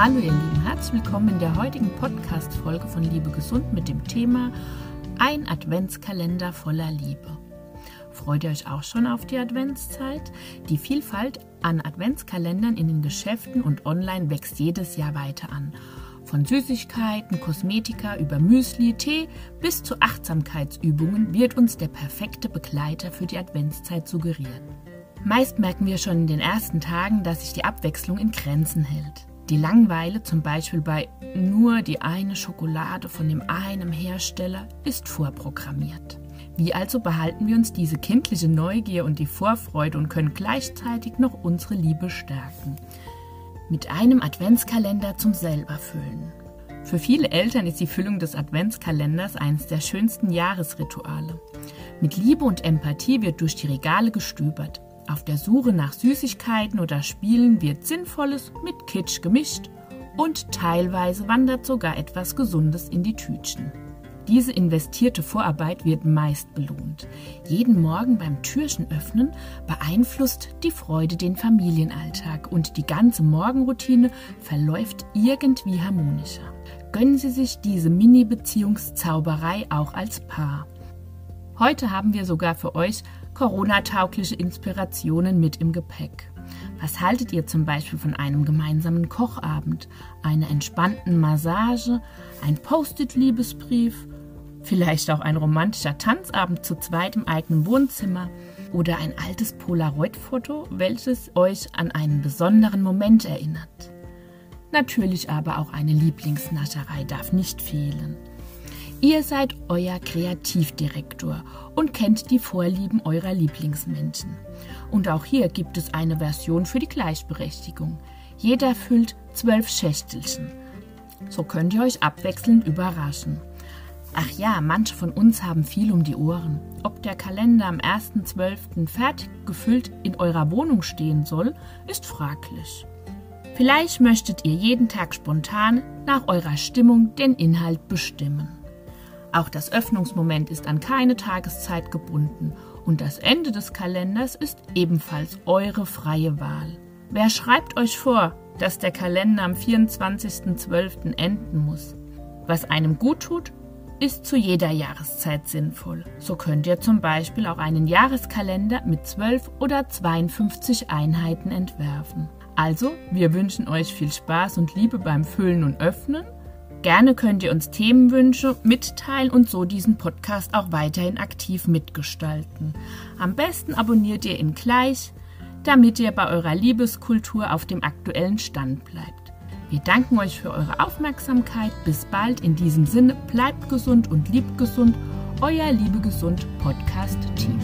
Hallo ihr Lieben, herzlich willkommen in der heutigen Podcast-Folge von Liebe Gesund mit dem Thema Ein Adventskalender voller Liebe. Freut ihr euch auch schon auf die Adventszeit? Die Vielfalt an Adventskalendern in den Geschäften und online wächst jedes Jahr weiter an. Von Süßigkeiten, Kosmetika über Müsli, Tee bis zu Achtsamkeitsübungen wird uns der perfekte Begleiter für die Adventszeit suggeriert. Meist merken wir schon in den ersten Tagen, dass sich die Abwechslung in Grenzen hält. Die Langweile, zum Beispiel bei nur die eine Schokolade von dem einen Hersteller, ist vorprogrammiert. Wie also behalten wir uns diese kindliche Neugier und die Vorfreude und können gleichzeitig noch unsere Liebe stärken? Mit einem Adventskalender zum Selberfüllen. Für viele Eltern ist die Füllung des Adventskalenders eines der schönsten Jahresrituale. Mit Liebe und Empathie wird durch die Regale gestöbert. Auf der Suche nach Süßigkeiten oder Spielen wird Sinnvolles mit Kitsch gemischt und teilweise wandert sogar etwas Gesundes in die Tütchen. Diese investierte Vorarbeit wird meist belohnt. Jeden Morgen beim Türchen öffnen beeinflusst die Freude den Familienalltag und die ganze Morgenroutine verläuft irgendwie harmonischer. Gönnen Sie sich diese Mini-Beziehungszauberei auch als Paar. Heute haben wir sogar für euch Corona-taugliche Inspirationen mit im Gepäck. Was haltet ihr zum Beispiel von einem gemeinsamen Kochabend, einer entspannten Massage, ein Post-it-Liebesbrief, vielleicht auch ein romantischer Tanzabend zu zweit im eigenen Wohnzimmer oder ein altes Polaroid-Foto, welches euch an einen besonderen Moment erinnert? Natürlich aber auch eine Lieblingsnascherei darf nicht fehlen. Ihr seid euer Kreativdirektor und kennt die Vorlieben eurer Lieblingsmenschen. Und auch hier gibt es eine Version für die Gleichberechtigung. Jeder füllt zwölf Schächtelchen. So könnt ihr euch abwechselnd überraschen. Ach ja, manche von uns haben viel um die Ohren. Ob der Kalender am 1.12. fertig gefüllt in eurer Wohnung stehen soll, ist fraglich. Vielleicht möchtet ihr jeden Tag spontan nach eurer Stimmung den Inhalt bestimmen. Auch das Öffnungsmoment ist an keine Tageszeit gebunden und das Ende des Kalenders ist ebenfalls eure freie Wahl. Wer schreibt euch vor, dass der Kalender am 24.12. enden muss? Was einem gut tut, ist zu jeder Jahreszeit sinnvoll. So könnt ihr zum Beispiel auch einen Jahreskalender mit 12 oder 52 Einheiten entwerfen. Also, wir wünschen euch viel Spaß und Liebe beim Füllen und Öffnen Gerne könnt ihr uns Themenwünsche mitteilen und so diesen Podcast auch weiterhin aktiv mitgestalten. Am besten abonniert ihr ihn gleich, damit ihr bei eurer Liebeskultur auf dem aktuellen Stand bleibt. Wir danken euch für eure Aufmerksamkeit. Bis bald. In diesem Sinne, bleibt gesund und liebt gesund. Euer Liebe Gesund Podcast Team.